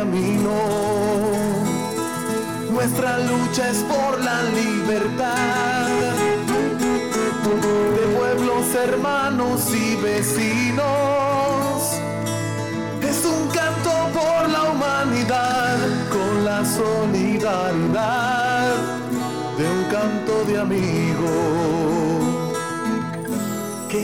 camino. Nuestra lucha es por la libertad de pueblos hermanos y vecinos. Es un canto por la humanidad con la solidaridad de un canto de amigos.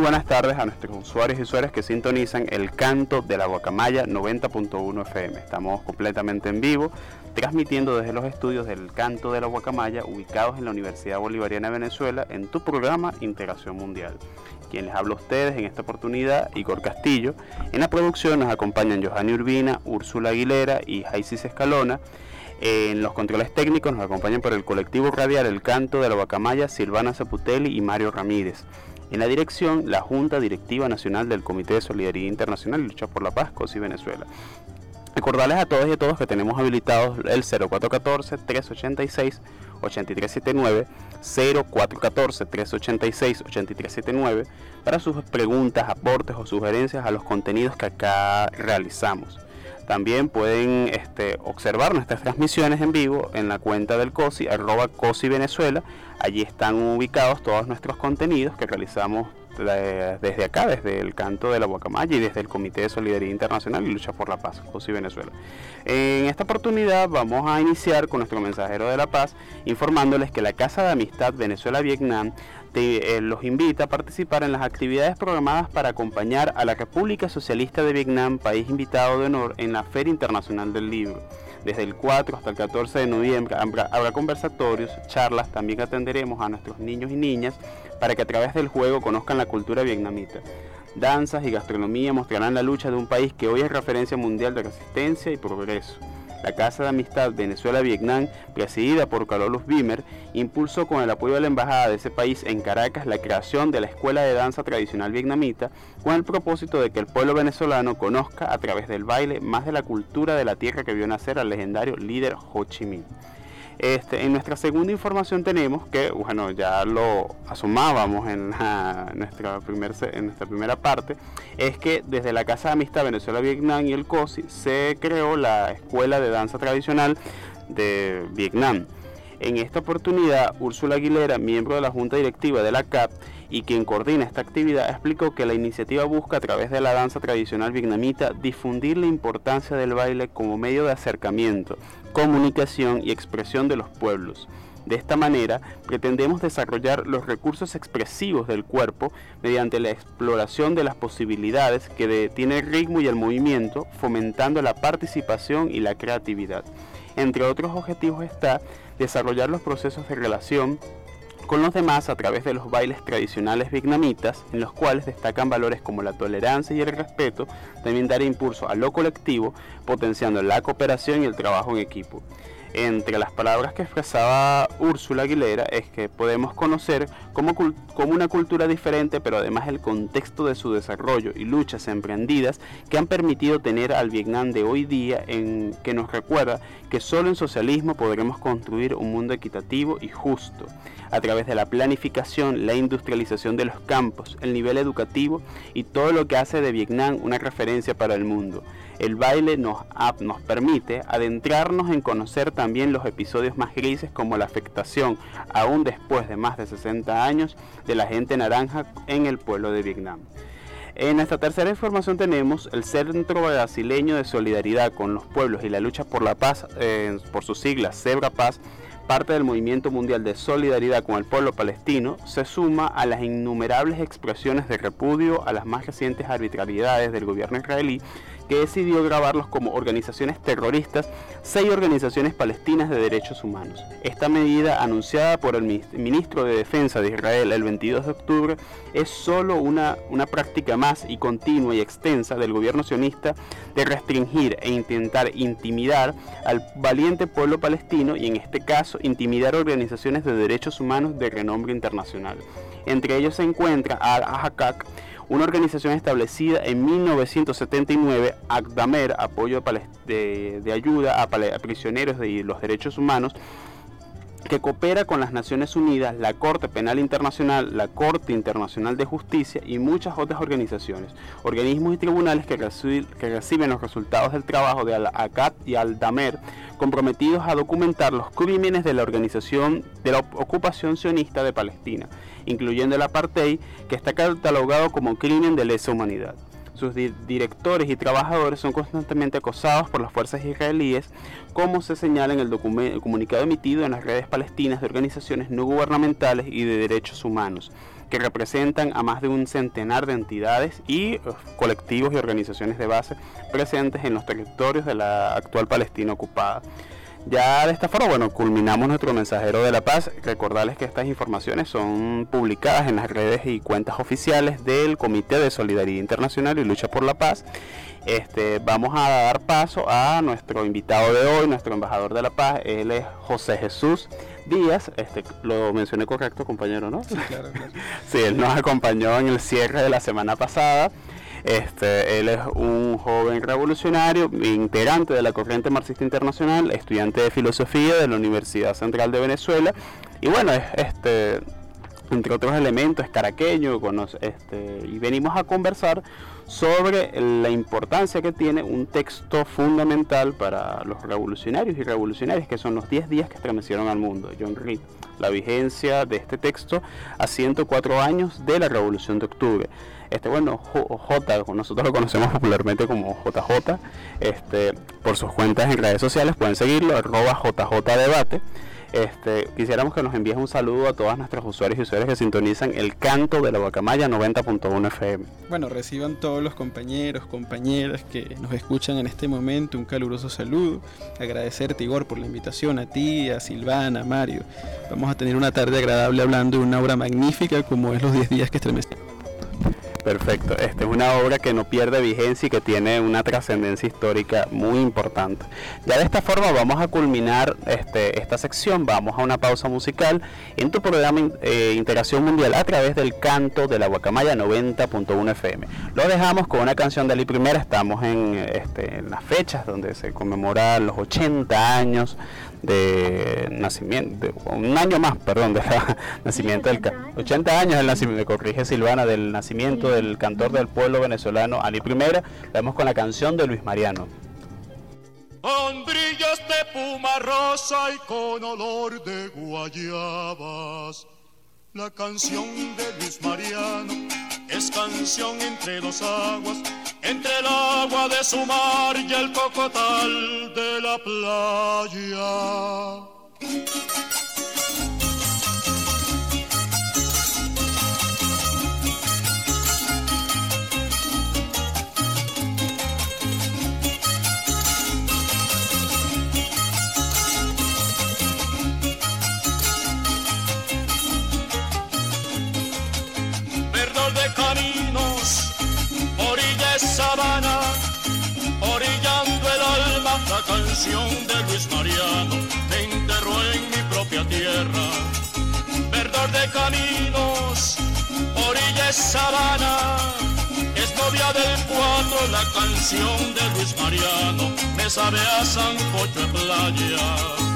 buenas tardes a nuestros usuarios y usuarias que sintonizan el canto de la Guacamaya 90.1 FM. Estamos completamente en vivo, transmitiendo desde los estudios del canto de la Guacamaya ubicados en la Universidad Bolivariana de Venezuela en tu programa Integración Mundial. Quien les habla a ustedes en esta oportunidad, Igor Castillo. En la producción nos acompañan Johanny Urbina, Úrsula Aguilera y Jaisis Escalona. En los controles técnicos nos acompañan por el colectivo radial El Canto de la Guacamaya, Silvana Zaputelli y Mario Ramírez. En la dirección, la Junta Directiva Nacional del Comité de Solidaridad Internacional y Lucha por la Paz, COSI Venezuela. Recordarles a todos y a todos que tenemos habilitados el 0414-386-8379, 0414-386-8379 para sus preguntas, aportes o sugerencias a los contenidos que acá realizamos. También pueden este, observar nuestras transmisiones en vivo en la cuenta del COSI, arroba COSI Venezuela. Allí están ubicados todos nuestros contenidos que realizamos desde acá, desde el canto de la Guacamaya y desde el Comité de Solidaridad Internacional y Lucha por la Paz, COSI Venezuela. En esta oportunidad vamos a iniciar con nuestro mensajero de la paz informándoles que la Casa de Amistad Venezuela-Vietnam eh, los invita a participar en las actividades programadas para acompañar a la República Socialista de Vietnam, país invitado de honor, en la Feria Internacional del Libro. Desde el 4 hasta el 14 de noviembre habrá conversatorios, charlas, también atenderemos a nuestros niños y niñas para que a través del juego conozcan la cultura vietnamita. Danzas y gastronomía mostrarán la lucha de un país que hoy es referencia mundial de resistencia y progreso. La Casa de Amistad Venezuela-Vietnam, presidida por Carlos Bimer, impulsó con el apoyo de la Embajada de ese país en Caracas la creación de la Escuela de Danza Tradicional Vietnamita con el propósito de que el pueblo venezolano conozca a través del baile más de la cultura de la tierra que vio nacer al legendario líder Ho Chi Minh. Este, en nuestra segunda información tenemos que, bueno, ya lo asomábamos en, en nuestra primera parte, es que desde la Casa de Amistad Venezuela-Vietnam y el COSI se creó la Escuela de Danza Tradicional de Vietnam. En esta oportunidad, Úrsula Aguilera, miembro de la Junta Directiva de la CAP y quien coordina esta actividad, explicó que la iniciativa busca a través de la danza tradicional vietnamita difundir la importancia del baile como medio de acercamiento, comunicación y expresión de los pueblos. De esta manera, pretendemos desarrollar los recursos expresivos del cuerpo mediante la exploración de las posibilidades que tiene el ritmo y el movimiento, fomentando la participación y la creatividad. Entre otros objetivos está desarrollar los procesos de relación con los demás a través de los bailes tradicionales vietnamitas, en los cuales destacan valores como la tolerancia y el respeto, también dar impulso a lo colectivo, potenciando la cooperación y el trabajo en equipo entre las palabras que expresaba Úrsula Aguilera es que podemos conocer como, una cultura diferente, pero además el contexto de su desarrollo y luchas emprendidas que han permitido tener al Vietnam de hoy día en que nos recuerda que solo en socialismo podremos construir un mundo equitativo y justo a través de la planificación, la industrialización de los campos, el nivel educativo y todo lo que hace de Vietnam una referencia para el mundo. El baile nos, nos permite adentrarnos en conocer también los episodios más grises como la afectación, aún después de más de 60 años, de la gente naranja en el pueblo de Vietnam. En esta tercera información tenemos el Centro Brasileño de Solidaridad con los Pueblos y la Lucha por la Paz, eh, por sus siglas Cebra Paz, parte del movimiento mundial de solidaridad con el pueblo palestino, se suma a las innumerables expresiones de repudio a las más recientes arbitrariedades del gobierno israelí que decidió grabarlos como organizaciones terroristas seis organizaciones palestinas de derechos humanos. Esta medida, anunciada por el ministro de Defensa de Israel el 22 de octubre, es solo una, una práctica más y continua y extensa del gobierno sionista de restringir e intentar intimidar al valiente pueblo palestino y en este caso intimidar organizaciones de derechos humanos de renombre internacional. Entre ellos se encuentra Al-Ahakak, una organización establecida en 1979, ACDAMER, apoyo de, de ayuda a, prisioneros de los derechos humanos, que coopera con las Naciones Unidas, la Corte Penal Internacional, la Corte Internacional de Justicia y muchas otras organizaciones, organismos y tribunales que, reciben los resultados del trabajo de Al-ACAT y Al-Damer, comprometidos a documentar los crímenes de la organización de la ocupación sionista de Palestina incluyendo el apartheid, que está catalogado como crimen de lesa humanidad. Sus directores y trabajadores son constantemente acosados por las fuerzas israelíes, como se señala en el, el comunicado emitido en las redes palestinas de organizaciones no gubernamentales y de derechos humanos, que representan a más de un centenar de entidades y eh, colectivos y organizaciones de base presentes en los territorios de la actual Palestina ocupada. Ya de esta forma, bueno, culminamos nuestro mensajero de la paz. Recordarles que estas informaciones son publicadas en las redes y cuentas oficiales del Comité de Solidaridad Internacional y Lucha por la Paz. Este, vamos a dar paso a nuestro invitado de hoy, nuestro embajador de la paz. Él es José Jesús Díaz. Este, lo mencioné correcto, compañero, ¿no? Sí, claro, claro. sí, él nos acompañó en el cierre de la semana pasada. Este, él es un joven revolucionario, integrante de la corriente marxista internacional, estudiante de filosofía de la Universidad Central de Venezuela. Y bueno, este, entre otros elementos, es caraqueño, este, y venimos a conversar sobre la importancia que tiene un texto fundamental para los revolucionarios y revolucionarias, que son los 10 días que estremecieron al mundo, John Reed. La vigencia de este texto a 104 años de la Revolución de Octubre. Este, bueno, J, nosotros lo conocemos popularmente como JJ, este, por sus cuentas en redes sociales, pueden seguirlo, arroba JJ. Este, quisiéramos que nos envíes un saludo a todas nuestros usuarios y usuarias que sintonizan el canto de la Guacamaya 90.1 FM. Bueno, reciban todos los compañeros, compañeras que nos escuchan en este momento un caluroso saludo. Agradecerte, Igor, por la invitación, a ti, a Silvana, a Mario. Vamos a tener una tarde agradable hablando de una obra magnífica como es Los 10 días que estremecieron. Perfecto. Esta es una obra que no pierde vigencia y que tiene una trascendencia histórica muy importante. Ya de esta forma vamos a culminar este, esta sección. Vamos a una pausa musical en tu programa eh, Integración Mundial a través del canto de la Guacamaya 90.1 FM. Lo dejamos con una canción de Ali Primera. Estamos en, este, en las fechas donde se conmemoran los 80 años de nacimiento, un año más, perdón, de nacimiento del 80 años del nacimiento, corrige Silvana, del nacimiento del cantor del pueblo venezolano Ali Primera, vemos con la canción de Luis Mariano. Hombrillas de puma rosa y con olor de guayabas. La canción de Luis Mariano es canción entre dos aguas entre el agua de su mar y el cocotal de la playa. Canción de Luis Mariano me enterró en mi propia tierra. Verdor de caminos, orilla sabana, es novia del cuatro la canción de Luis Mariano, me sabe a sancocho en playa.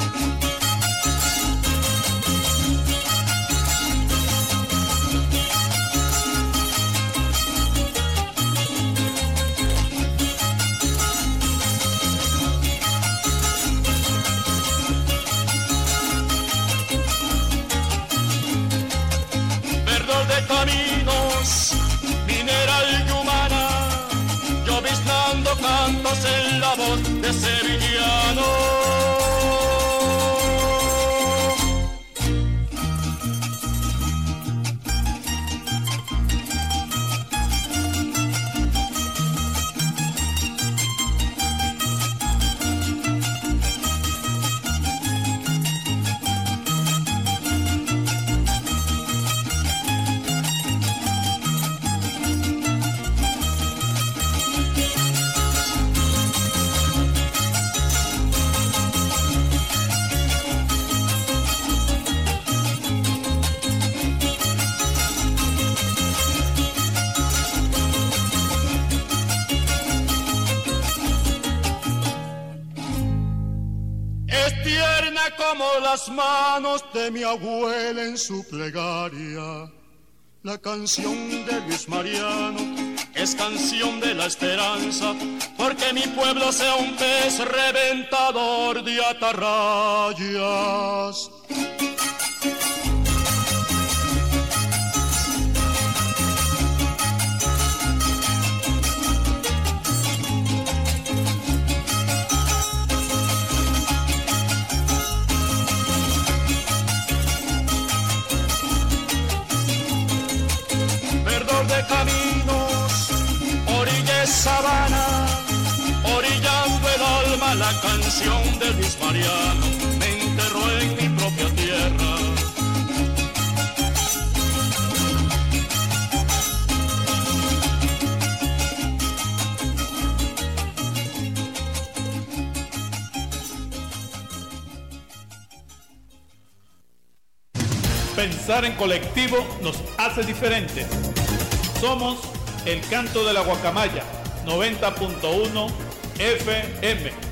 La voz de manos de mi abuela en su plegaria. La canción de Luis Mariano es canción de la esperanza, porque mi pueblo sea un pez reventador de atarrayas. La canción de Luis Mariano, me enterró en mi propia tierra. Pensar en colectivo nos hace diferentes. Somos el canto de la guacamaya 90.1 FM.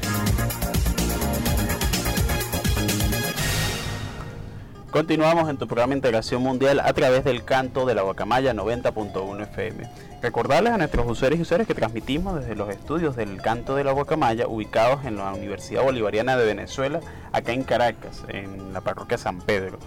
Continuamos en tu programa Integración Mundial a través del canto de la Guacamaya 90.1 FM. Recordarles a nuestros usuarios y usuarios que transmitimos desde los estudios del canto de la Guacamaya ubicados en la Universidad Bolivariana de Venezuela, acá en Caracas, en la parroquia San Pedro.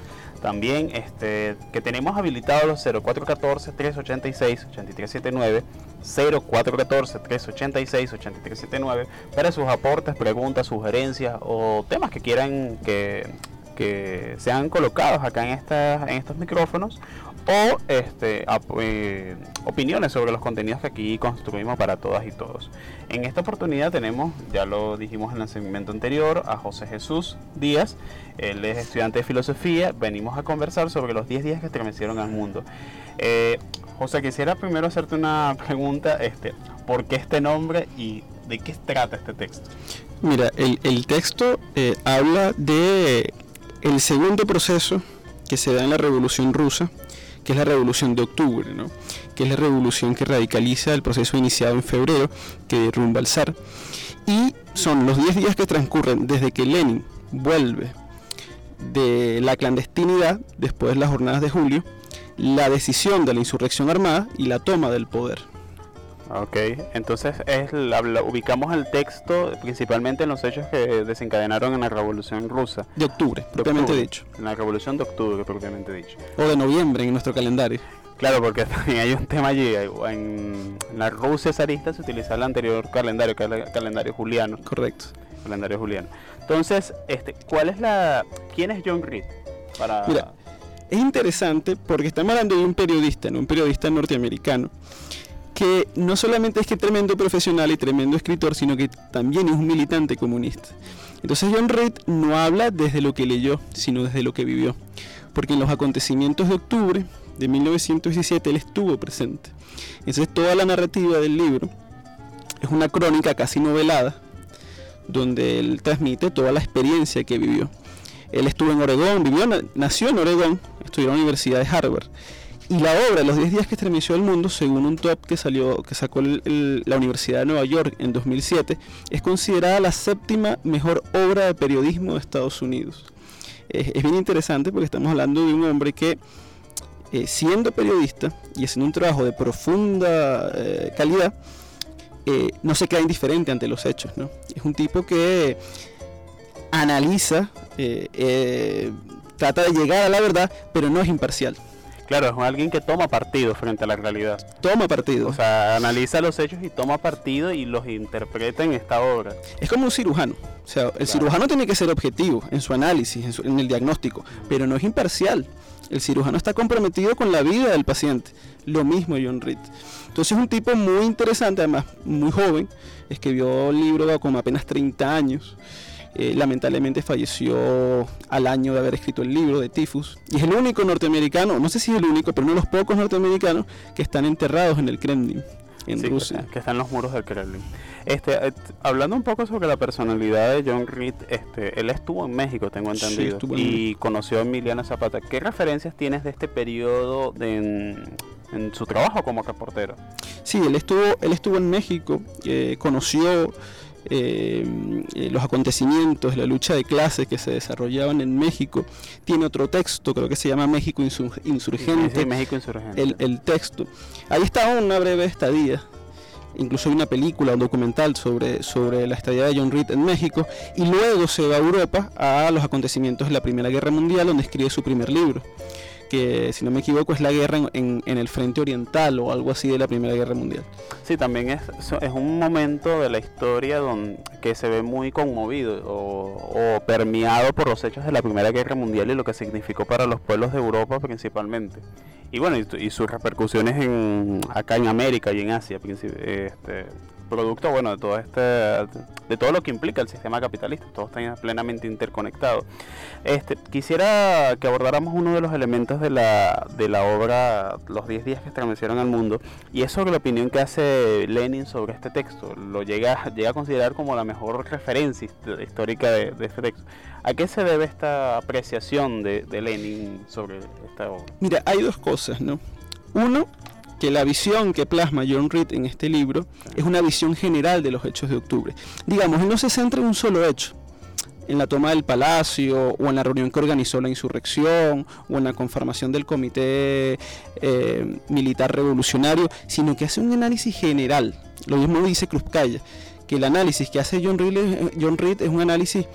También este, que tenemos habilitados los 0414-386-8379, 0414-386-8379 para sus aportes, preguntas, sugerencias o temas que quieran que, que sean colocados acá en, estas en estos micrófonos o este, eh, opiniones sobre los contenidos que aquí construimos para todas y todos. En esta oportunidad tenemos, ya lo dijimos en el segmento anterior, a José Jesús Díaz. Él es estudiante de filosofía. Venimos a conversar sobre los 10 días que estremecieron al mundo. Eh, José, quisiera primero hacerte una pregunta. Este, ¿Por qué este nombre y de qué trata este texto? Mira, el, texto eh, habla de el segundo proceso que se da en la Revolución Rusa que es la revolución de octubre, ¿no? que es la revolución que radicaliza el proceso iniciado en febrero, que derrumba el zar. Y son los 10 días que transcurren desde que Lenin vuelve de la clandestinidad, después de las jornadas de julio, la decisión de la insurrección armada y la toma del poder. Ok, entonces es la, ubicamos el texto principalmente en los hechos que desencadenaron en la Revolución Rusa. De octubre, propiamente dicho. En la Revolución de octubre, propiamente dicho. O de noviembre en nuestro calendario. Claro, porque también hay un tema allí. En la Rusia zarista se utiliza el anterior calendario, que es el calendario juliano. Correcto. Calendario juliano. Entonces, este, ¿cuál es la. ¿Quién es John Reed? Para... Mira, es interesante porque estamos hablando de un periodista, ¿no? un periodista norteamericano que no solamente es que tremendo profesional y tremendo escritor, sino que también es un militante comunista. Entonces John Reed no habla desde lo que leyó, sino desde lo que vivió, porque en los acontecimientos de octubre de 1917 él estuvo presente. Entonces toda la narrativa del libro es una crónica casi novelada donde él transmite toda la experiencia que vivió. Él estuvo en Oregón, vivió, nació en Oregón, estudió en la Universidad de Harvard. Y la obra, Los 10 días que estremeció el mundo, según un top que salió, que sacó la Universidad de Nueva York en 2007, es considerada la séptima mejor obra de periodismo de Estados Unidos. Es, bien interesante porque estamos hablando de un hombre que, eh, siendo periodista y haciendo un trabajo de profunda eh, calidad, eh, no se queda indiferente ante los hechos. Es un tipo que analiza, trata de llegar a la verdad, pero no es imparcial. Claro, es alguien que toma partido frente a la realidad. Toma partido. O sea, analiza los hechos y toma partido y los interpreta en esta obra. Es como un cirujano. O sea, el cirujano tiene que ser objetivo en su análisis, en, el diagnóstico, pero no es imparcial. El cirujano está comprometido con la vida del paciente. Lo mismo John Reed. Entonces es un tipo muy interesante, además muy joven. Escribió el libro con apenas 30 años. Eh, lamentablemente falleció al año de haber escrito el libro de tifus y es el único norteamericano, no sé si es el único, pero uno de los pocos norteamericanos que están enterrados en el Kremlin, en Rusia. Que, están en los muros del Kremlin. Este, eh, hablando un poco sobre la personalidad de John Reed, este, él estuvo en México, tengo entendido, y conoció a Emiliano Zapata. ¿Qué referencias tienes de este periodo en, su trabajo como reportero? Sí, él estuvo, él estuvo en México, eh, conoció los acontecimientos, la lucha de clases que se desarrollaban en México. Tiene otro texto, creo que se llama México Insurgente. México Insurgente. El, texto. Ahí está una breve estadía. Incluso hay una película, un documental sobre, sobre la estadía de John Reed en México. Y luego se va a Europa a los acontecimientos de la Primera Guerra Mundial, donde escribe su primer libro que si no me equivoco es la guerra en, el frente oriental o algo así de la Primera Guerra Mundial. Sí, también es, es un momento de la historia donde, que se ve muy conmovido o, permeado por los hechos de la Primera Guerra Mundial y lo que significó para los pueblos de Europa principalmente. Y bueno, y, sus repercusiones en, acá en América y en Asia, este, producto bueno de todo este de todo lo que implica el sistema capitalista todo está plenamente interconectado este quisiera que abordáramos uno de los elementos de la, de la obra los 10 días que estremecieron al mundo y es sobre la opinión que hace Lenin sobre este texto lo llega llega a considerar como la mejor referencia histórica de, este texto ¿A qué se debe esta apreciación de, de Lenin sobre esta obra? Mira, hay dos cosas, ¿no? Uno, que la visión que plasma John Reed en este libro es una visión general de los hechos de octubre. Digamos, él no se centra en un solo hecho, en la toma del palacio o en la reunión que organizó la insurrección o en la conformación del comité eh, militar revolucionario, sino que hace un análisis general. Lo mismo dice Cruzcaya, que el análisis que hace John Reed, John Reed es un análisis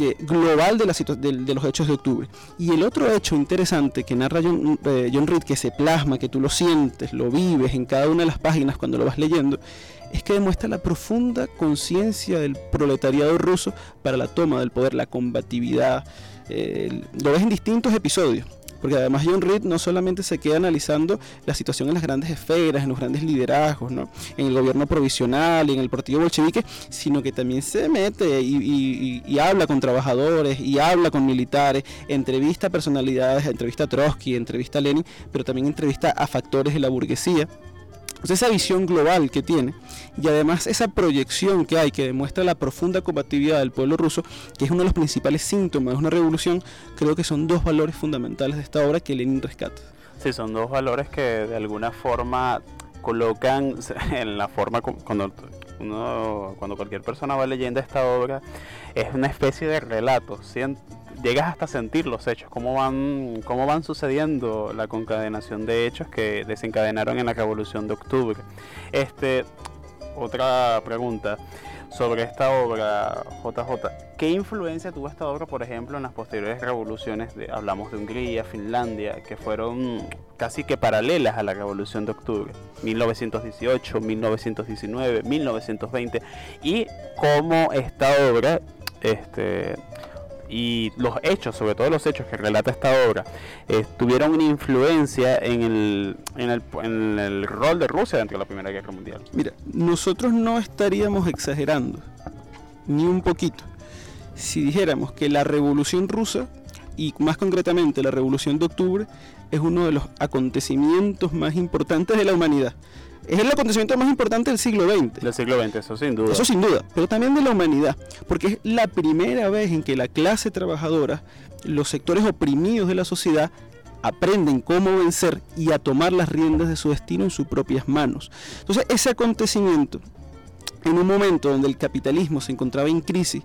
eh, global de, los hechos de octubre. Y el otro hecho interesante que narra John, eh, John Reed, que se plasma, que tú lo sientes, lo vives en cada una de las páginas cuando lo vas leyendo, es que demuestra la profunda conciencia del proletariado ruso para la toma del poder, la combatividad. Eh, lo ves en distintos episodios porque además John Reed no solamente se queda analizando la situación en las grandes esferas, en los grandes liderazgos, ¿no? en el gobierno provisional y en el partido bolchevique, sino que también se mete y, habla con trabajadores y habla con militares, entrevista a personalidades, entrevista a Trotsky, entrevista a Lenin, pero también entrevista a factores de la burguesía esa visión global que tiene y además esa proyección que hay que demuestra la profunda combatividad del pueblo ruso, que es uno de los principales síntomas de una revolución, creo que son dos valores fundamentales de esta obra que Lenin rescata. Sí, son dos valores que de alguna forma colocan en la forma cuando cuando cualquier persona va leyendo esta obra es una especie de relato llegas hasta sentir los hechos, cómo van, cómo van sucediendo la concadenación de hechos que desencadenaron en la Revolución de Octubre. Este, otra pregunta sobre esta obra, JJ. ¿Qué influencia tuvo esta obra, por ejemplo, en las posteriores revoluciones? Hablamos de Hungría, Finlandia, que fueron casi que paralelas a la Revolución de Octubre, 1918, 1919, 1920, y cómo esta obra este, y los hechos, sobre todo los hechos que relata esta obra, eh, tuvieron una influencia en el, en, el, en el rol de Rusia dentro de la Primera Guerra Mundial. Mira, nosotros no estaríamos exagerando, ni un poquito, si dijéramos que la Revolución Rusa, y más concretamente la Revolución de Octubre, es uno de los acontecimientos más importantes de la humanidad es el acontecimiento más importante del siglo XX. Del siglo XX, eso sin duda. Eso sin duda, pero también de la humanidad, porque es la primera vez en que la clase trabajadora, los sectores oprimidos de la sociedad, aprenden cómo vencer y a tomar las riendas de su destino en sus propias manos. Entonces, ese acontecimiento, en un momento donde el capitalismo se encontraba en crisis,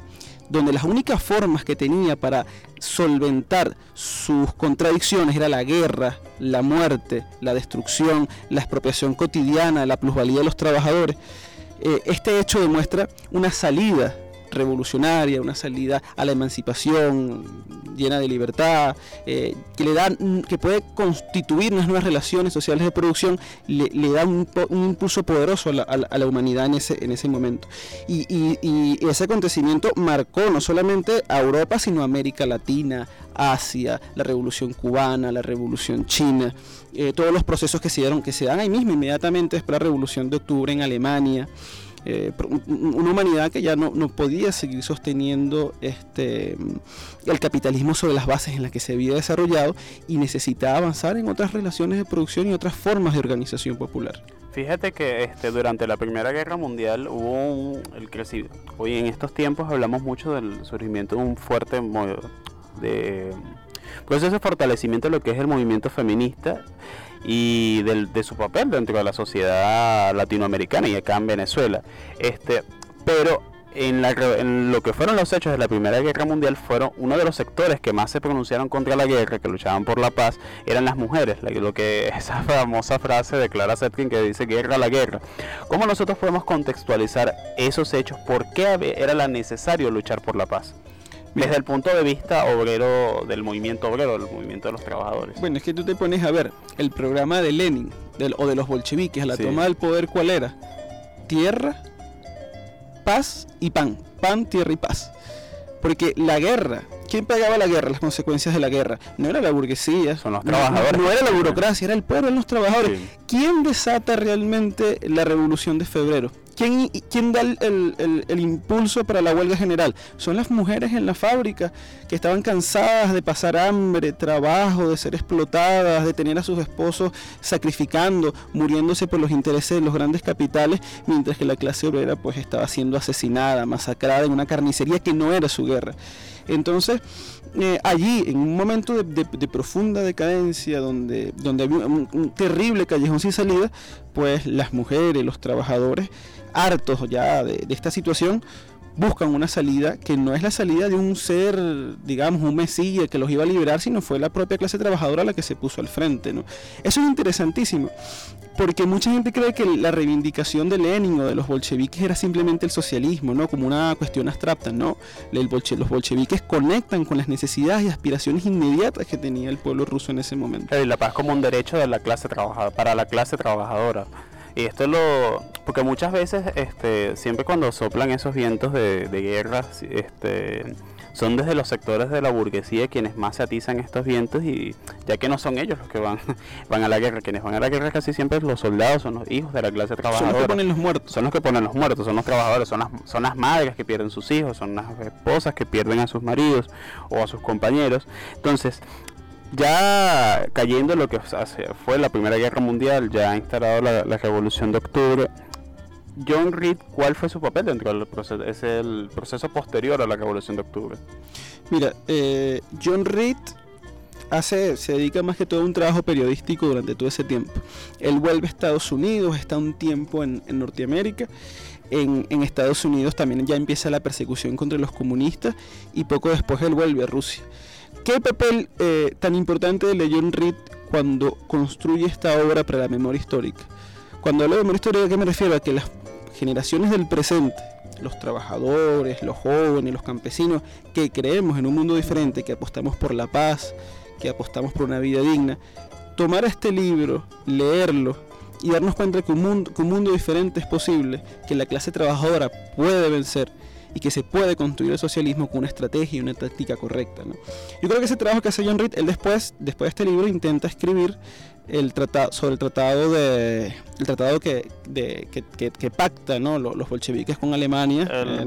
donde las únicas formas que tenía para solventar sus contradicciones era la guerra, la muerte, la destrucción, la expropiación cotidiana, la plusvalía de los trabajadores, eh, este hecho demuestra una salida revolucionaria, una salida a la emancipación llena de libertad, eh, que le da, que puede constituir unas nuevas relaciones sociales de producción, le, da un, impulso poderoso a la, humanidad en ese, en ese momento. Y, ese acontecimiento marcó no solamente a Europa, sino a América Latina, Asia, la revolución cubana, la revolución china, eh, todos los procesos que se dieron, que se dan ahí mismo inmediatamente después de la revolución de octubre en Alemania. Eh, una humanidad que ya no, podía seguir sosteniendo este, el capitalismo sobre las bases en las que se había desarrollado y necesitaba avanzar en otras relaciones de producción y otras formas de organización popular. Fíjate que este, durante la Primera Guerra Mundial hubo un, el crecimiento. Hoy en estos tiempos hablamos mucho del surgimiento de un fuerte de proceso de fortalecimiento de lo que es el movimiento feminista y de su papel dentro de la sociedad latinoamericana y acá en Venezuela. Este, pero en, la, en, lo que fueron los hechos de la Primera Guerra Mundial fueron uno de los sectores que más se pronunciaron contra la guerra, que luchaban por la paz, eran las mujeres, lo que esa famosa frase de Clara Zetkin que dice guerra a la guerra. ¿Cómo nosotros podemos contextualizar esos hechos? ¿Por qué era necesario luchar por la paz? Desde el punto de vista obrero del movimiento obrero, del movimiento de los trabajadores. Bueno, es que tú te pones a ver el programa de Lenin o de los bolcheviques, a la toma del poder, ¿cuál era? Tierra, paz y pan. Pan, tierra y paz. Porque la guerra, ¿quién pagaba la guerra, las consecuencias de la guerra? No era la burguesía. Son los trabajadores. No, era la burocracia, era el pueblo, eran los trabajadores. ¿Quién desata realmente la revolución de febrero? ¿Quién, da el, impulso para la huelga general? Son las mujeres en la fábrica que estaban cansadas de pasar hambre, trabajo, de ser explotadas, de tener a sus esposos sacrificando, muriéndose por los intereses de los grandes capitales, mientras que la clase obrera pues estaba siendo asesinada, masacrada en una carnicería que no era su guerra. Entonces, eh, allí, en un momento de, profunda decadencia, donde, donde había un, terrible callejón sin salida, pues las mujeres, los trabajadores, hartos ya de, esta situación, buscan una salida que no es la salida de un ser, digamos, un mesías que los iba a liberar, sino fue la propia clase trabajadora la que se puso al frente. ¿no? Eso es interesantísimo, porque mucha gente cree que la reivindicación de Lenin o de los bolcheviques era simplemente el socialismo, ¿no? como una cuestión abstracta. ¿no? los bolcheviques conectan con las necesidades y aspiraciones inmediatas que tenía el pueblo ruso en ese momento. Y la paz como un derecho de la clase trabajadora, para la clase trabajadora. Y esto lo. Porque muchas veces, este, siempre cuando soplan esos vientos de, de guerra, este, son desde los sectores de la burguesía quienes más se atizan estos vientos y ya que no son ellos los que van, van a la guerra, quienes van a la guerra casi siempre los soldados, son los hijos de la clase trabajadora. Son los que ponen los muertos. Son los que ponen los muertos, son los trabajadores, son las, son las madres que pierden sus hijos, son las esposas que pierden a sus maridos o a sus compañeros. Entonces, ya cayendo en lo que fue la Primera Guerra Mundial, ya ha instalado la, Revolución de Octubre, John Reed, ¿cuál fue su papel dentro del proceso? Es el proceso posterior a la Revolución de Octubre. Mira, eh, John Reed hace, se dedica más que todo a un trabajo periodístico durante todo ese tiempo. Él vuelve a Estados Unidos, está un tiempo en, Norteamérica. En, Estados Unidos también ya empieza la persecución contra los comunistas y poco después él vuelve a Rusia. ¿Qué papel eh, tan importante de John Reed cuando construye esta obra para la memoria histórica? Cuando hablo de memoria histórica, ¿a qué me refiero? A que las generaciones del presente, los trabajadores, los jóvenes, los campesinos, que creemos en un mundo diferente, que apostamos por la paz, que apostamos por una vida digna, tomar este libro, leerlo y darnos cuenta que un que un mundo diferente es posible, que la clase trabajadora puede vencer y que se puede construir el socialismo con una estrategia y una táctica correcta. Yo creo que ese trabajo que hace John Reed, él después, después de este libro, intenta escribir el tratado, sobre el tratado de el tratado que, de, que, que, que pacta ¿no? los, los bolcheviques con Alemania. El eh,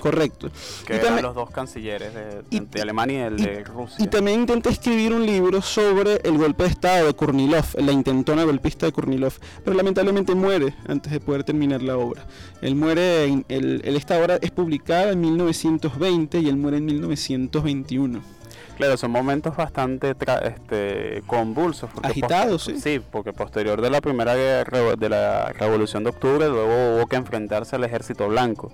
correcto. que Y eran también- los dos cancilleres de, y- de Alemania y el y- de Rusia. Y también intenta escribir un libro sobre el golpe de estado de Kornilov, la intentona golpista de Kornilov, pero lamentablemente muere antes de poder terminar la obra. Él muere, en, el, el- esta obra es publicada en 1920 y él muere en 1921. Claro, son momentos bastante tra- este, convulsos. Agitados, sí. Sí, porque posterior de la primera guerra, de la Revolución de Octubre, luego hubo que enfrentarse al ejército blanco.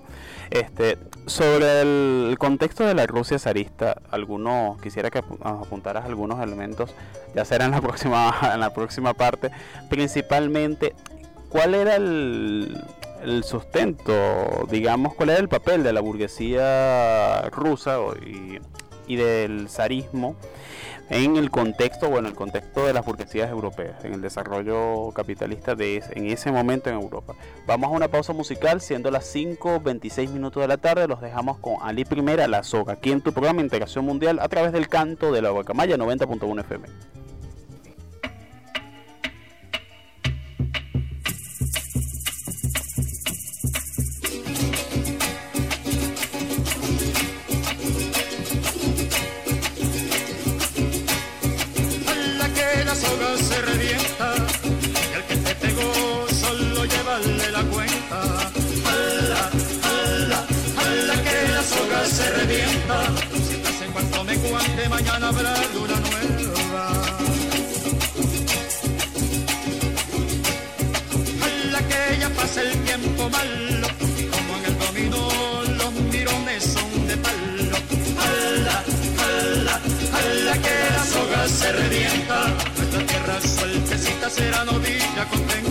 Este, sobre el contexto de la Rusia zarista, algunos, quisiera que apuntaras algunos elementos, ya será en la próxima, en la próxima parte, principalmente, ¿cuál era el, el sustento, digamos, cuál era el papel de la burguesía rusa y, y del zarismo en el contexto, bueno, el contexto de las burguesías europeas, en el desarrollo capitalista de en ese momento en Europa. Vamos a una pausa musical, siendo las 5.26 minutos de la tarde, los dejamos con Ali Primera, La Soga, aquí en tu programa Integración Mundial a través del canto de la Guacamaya 90.1 FM. Se revienta. En cuanto me cuante, mañana habrá luna nueva. Ala que ya pasa el tiempo malo, como en el dominó los mirones son de palo. Ala, ala, ala que la soga se revienta, nuestra tierra sueltecita será novilla contenta.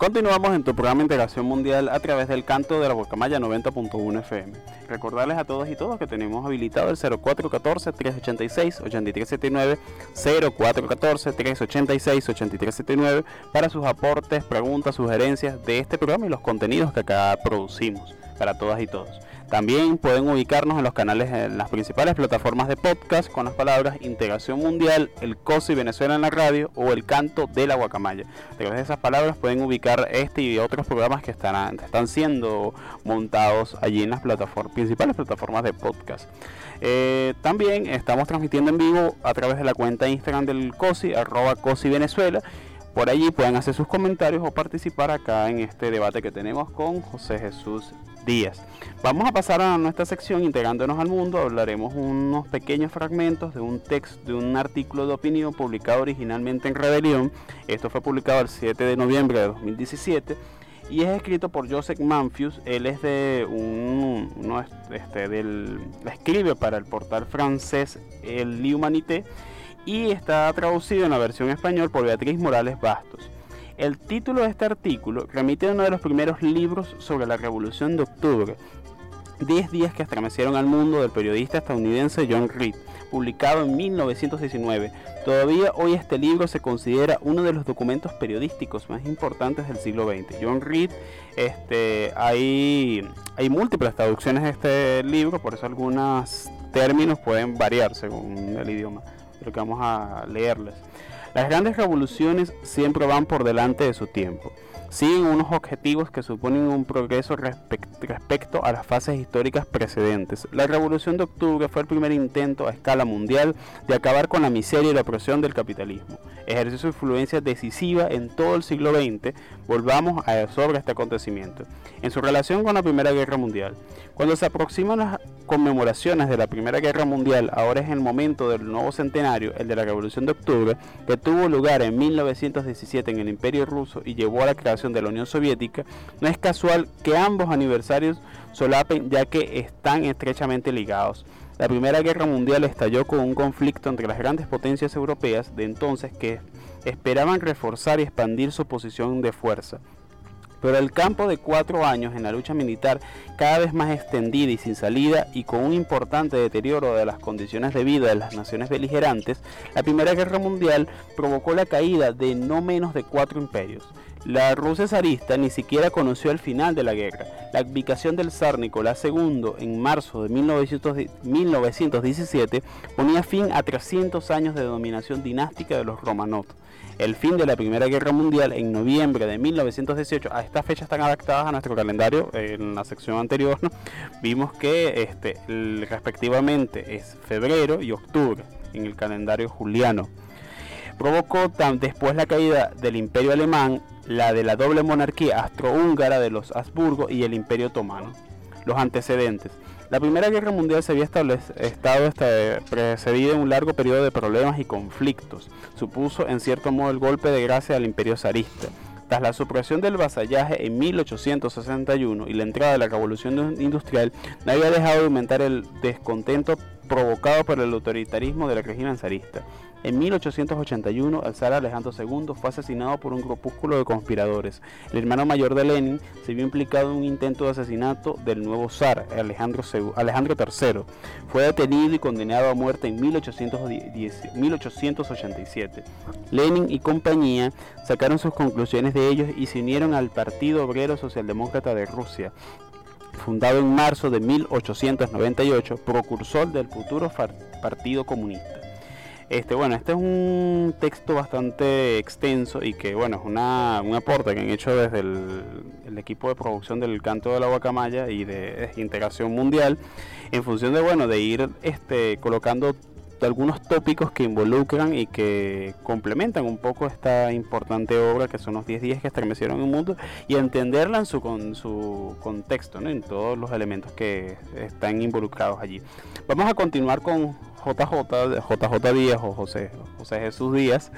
Continuamos en tu programa Integración Mundial a través del canto de la Guacamaya 90.1 FM. Recordarles a todos y todos que tenemos habilitado el 0414-386-8379, 0414-386-8379 para sus aportes, preguntas, sugerencias de este programa y los contenidos que acá producimos para todas y todos. También pueden ubicarnos en los canales, en las principales plataformas de podcast con las palabras Integración Mundial, El COSI Venezuela en la radio o El Canto de la Guacamaya. A través de esas palabras pueden ubicar este y otros programas que están, están siendo montados allí en las plataformas, principales plataformas de podcast. Eh, también estamos transmitiendo en vivo a través de la cuenta Instagram del COSI, arroba COSI Venezuela. Por allí pueden hacer sus comentarios o participar acá en este debate que tenemos con José Jesús días. Vamos a pasar a nuestra sección integrándonos al mundo. Hablaremos unos pequeños fragmentos de un texto, de un artículo de opinión publicado originalmente en Rebelión. Esto fue publicado el 7 de noviembre de 2017 y es escrito por Joseph Manfius. Él es de un, uno, este, del, escribe para el portal francés El L'Humanité y está traducido en la versión español por Beatriz Morales Bastos. El título de este artículo remite a uno de los primeros libros sobre la Revolución de Octubre, 10 días que estremecieron al mundo del periodista estadounidense John Reed, publicado en 1919. Todavía hoy este libro se considera uno de los documentos periodísticos más importantes del siglo XX. John Reed, este, hay, hay múltiples traducciones de este libro, por eso algunos términos pueden variar según el idioma, pero que vamos a leerles. Las grandes revoluciones siempre van por delante de su tiempo. Siguen unos objetivos que suponen un progreso respecto a las fases históricas precedentes. La Revolución de Octubre fue el primer intento a escala mundial de acabar con la miseria y la opresión del capitalismo. Ejerció su influencia decisiva en todo el siglo XX. Volvamos a sobre este acontecimiento. En su relación con la Primera Guerra Mundial, cuando se aproximan las conmemoraciones de la Primera Guerra Mundial, ahora es el momento del nuevo centenario, el de la Revolución de Octubre, que tuvo lugar en 1917 en el Imperio Ruso y llevó a la creación de la Unión Soviética, no es casual que ambos aniversarios solapen ya que están estrechamente ligados. La Primera Guerra Mundial estalló con un conflicto entre las grandes potencias europeas de entonces que esperaban reforzar y expandir su posición de fuerza. Pero el campo de cuatro años en la lucha militar, cada vez más extendida y sin salida, y con un importante deterioro de las condiciones de vida de las naciones beligerantes, la Primera Guerra Mundial provocó la caída de no menos de cuatro imperios. La Rusia zarista ni siquiera conoció el final de la guerra. La abdicación del zar Nicolás II en marzo de 1917 ponía fin a 300 años de dominación dinástica de los Romanov el fin de la Primera Guerra Mundial en noviembre de 1918. A estas fechas están adaptadas a nuestro calendario en la sección anterior. Vimos que este, respectivamente es febrero y octubre en el calendario juliano. Provocó después la caída del Imperio Alemán, la de la doble monarquía astrohúngara de los Habsburgo y el Imperio Otomano. Los antecedentes. La Primera Guerra Mundial se había estado este, precedida en un largo periodo de problemas y conflictos. Supuso en cierto modo el golpe de gracia al imperio zarista. Tras la supresión del vasallaje en 1861 y la entrada de la revolución industrial, no había dejado de aumentar el descontento provocado por el autoritarismo del régimen zarista. En 1881, el zar Alejandro II fue asesinado por un grupúsculo de conspiradores. El hermano mayor de Lenin se vio implicado en un intento de asesinato del nuevo zar, Alejandro, III. Fue detenido y condenado a muerte en 1887. Lenin y compañía sacaron sus conclusiones de ellos y se unieron al Partido Obrero Socialdemócrata de Rusia, fundado en marzo de 1898, precursor del futuro Partido Comunista. Este, bueno, este es un texto bastante extenso y que, bueno, es una, un aporte que han hecho desde el, equipo de producción del Canto de la Guacamaya y de, Integración Mundial, en función de, bueno, de ir este, colocando algunos tópicos que involucran y que complementan un poco esta importante obra que son los 10 días que estremecieron el mundo y entenderla en su, con, su contexto, ¿no? en todos los elementos que están involucrados allí. Vamos a continuar con JJ, JJ Díaz o José, José Jesús Díaz,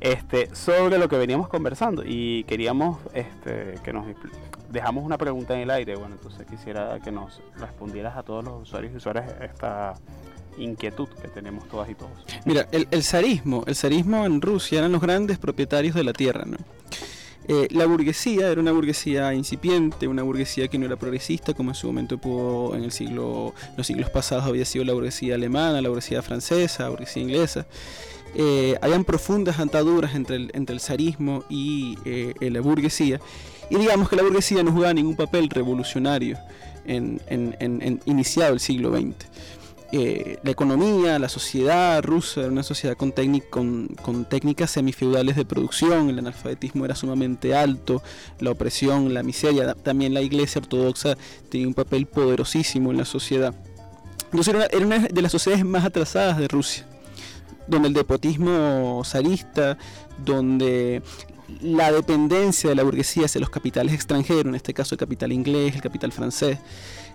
este, sobre lo que veníamos conversando y queríamos este, que nos dejamos una pregunta en el aire. Bueno, entonces quisiera que nos respondieras a todos los usuarios y usuarias esta inquietud que tenemos todas y todos. Mira, el, el zarismo, el zarismo en Rusia eran los grandes propietarios de la tierra, ¿no? Eh, la burguesía era una burguesía incipiente, una burguesía que no era progresista, como en su momento pudo en el siglo, los siglos pasados había sido la burguesía alemana, la burguesía francesa, la burguesía inglesa. Eh, habían profundas ataduras entre el, entre el zarismo y eh, la burguesía. Y digamos que la burguesía no jugaba ningún papel revolucionario en, en iniciado el siglo XX. Eh, la economía, la sociedad rusa era una sociedad con, con, con, técnicas semifeudales de producción, el analfabetismo era sumamente alto, la opresión, la miseria, también la iglesia ortodoxa tenía un papel poderosísimo en la sociedad. Entonces era una, de las sociedades más atrasadas de Rusia, donde el despotismo zarista, donde la dependencia de la burguesía hacia los capitales extranjeros, en este caso el capital inglés, el capital francés,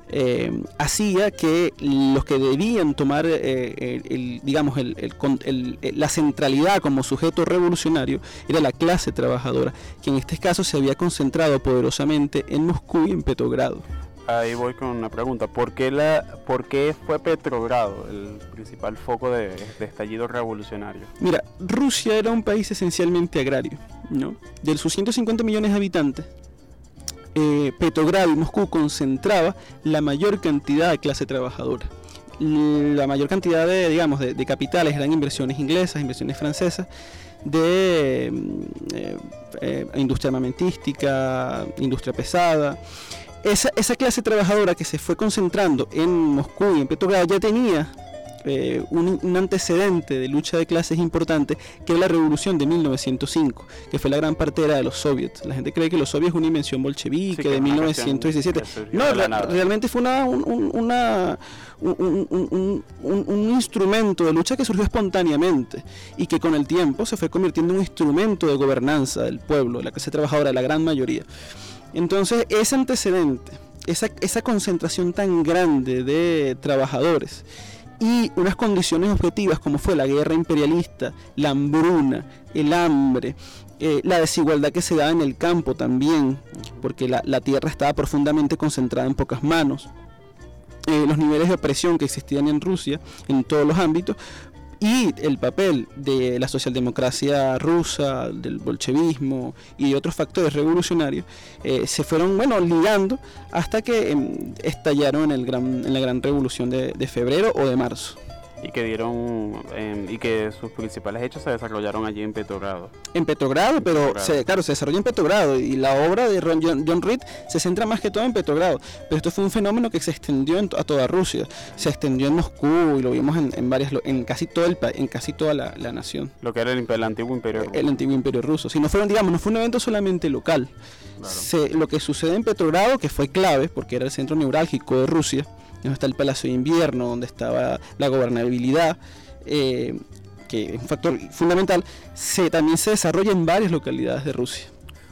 eh, hacía que los que debían tomar, eh, el, digamos, la centralidad como sujeto revolucionario era la clase trabajadora, que en este caso se había concentrado poderosamente en Moscú y en Petrogrado. Ahí voy con una pregunta. ¿Por qué, la, por qué fue Petrogrado el principal foco de, de, estallido revolucionario? Mira, Rusia era un país esencialmente agrario. ¿no? De sus 150 millones de habitantes, eh, Petrogrado y Moscú concentraba la mayor cantidad de clase trabajadora. La mayor cantidad de, digamos, de, capitales eran inversiones inglesas, inversiones francesas, de mm, eh, eh, industria armamentística, industria pesada. Esa, esa clase trabajadora que se fue concentrando en Moscú y en Petrogrado ya tenía eh, un, antecedente de lucha de clases importante que es la revolución de 1905, que fue la gran partera de los soviets. La gente cree que los soviets es una invención bolchevique de 1917. No, realmente fue una, un, un, instrumento de lucha que surgió espontáneamente y que con el tiempo se fue convirtiendo en un instrumento de gobernanza del pueblo, la clase trabajadora, la gran mayoría. Entonces, ese antecedente, esa, esa concentración tan grande de trabajadores, y unas condiciones objetivas como fue la guerra imperialista, la hambruna, el hambre, eh, la desigualdad que se daba en el campo también, porque la, tierra estaba profundamente concentrada en pocas manos, eh, los niveles de opresión que existían en Rusia en todos los ámbitos, y el papel de la socialdemocracia rusa, del bolchevismo y otros factores revolucionarios eh, se fueron bueno ligando hasta que em, estallaron en, el gran, en la gran revolución de febrero o de marzo y que dieron em, y que sus principales hechos se desarrollaron allí en Petrogrado. En Petrogrado, pero Se, claro, se desarrolló en Petrogrado y la obra de John, John, Reed se centra más que todo en Petrogrado, pero esto fue un fenómeno que se extendió a toda Rusia, se extendió en Moscú y lo vimos en, en varias en casi todo el en casi toda la, nación. Lo que era el, el antiguo imperio ruso. El antiguo imperio ruso. Si no fueron, digamos, no fue un evento solamente local. lo que sucede en Petrogrado, que fue clave porque era el centro neurálgico de Rusia, donde está el Palacio de Invierno, donde estaba la gobernabilidad, eh, que es un factor fundamental, se, también se desarrolla en varias localidades de Rusia.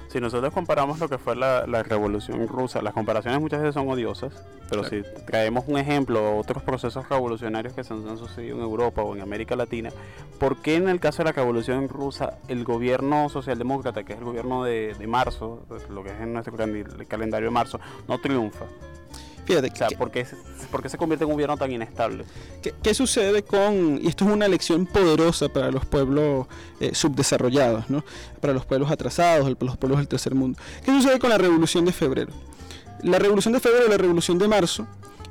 Si nosotros comparamos lo que fue la, revolución rusa, las comparaciones muchas veces son odiosas, pero si traemos un ejemplo, otros procesos revolucionarios que se han, sucedido en Europa o en América Latina, ¿por qué en el caso de la revolución rusa el gobierno socialdemócrata, que es el gobierno de, marzo, lo que es en nuestro calendario de marzo, no triunfa? Fíjate, ¿por, qué, se convierte en un gobierno tan inestable? ¿qué, sucede con, y esto es una lección poderosa para los pueblos eh, subdesarrollados, ¿no? para los pueblos atrasados, los pueblos del tercer mundo? ¿Qué sucede con la revolución de febrero? La revolución de febrero y la revolución de marzo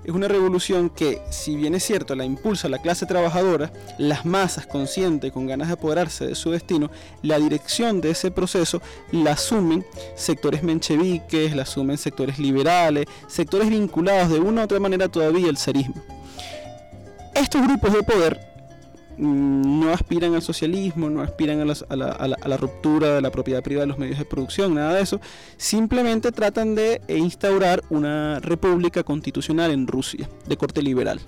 es una revolución que, si bien es cierto, la impulsa la clase trabajadora, las masas conscientes, con ganas de apoderarse de su destino, la dirección de ese proceso la asumen sectores mencheviques, la asumen sectores liberales, sectores vinculados de una u otra manera todavía al zarismo. Estos grupos de poder no aspiran al socialismo, no aspiran a, la, ruptura de la propiedad privada de los medios de producción, nada de eso. Simplemente tratan de instaurar una república constitucional en Rusia, de corte liberal.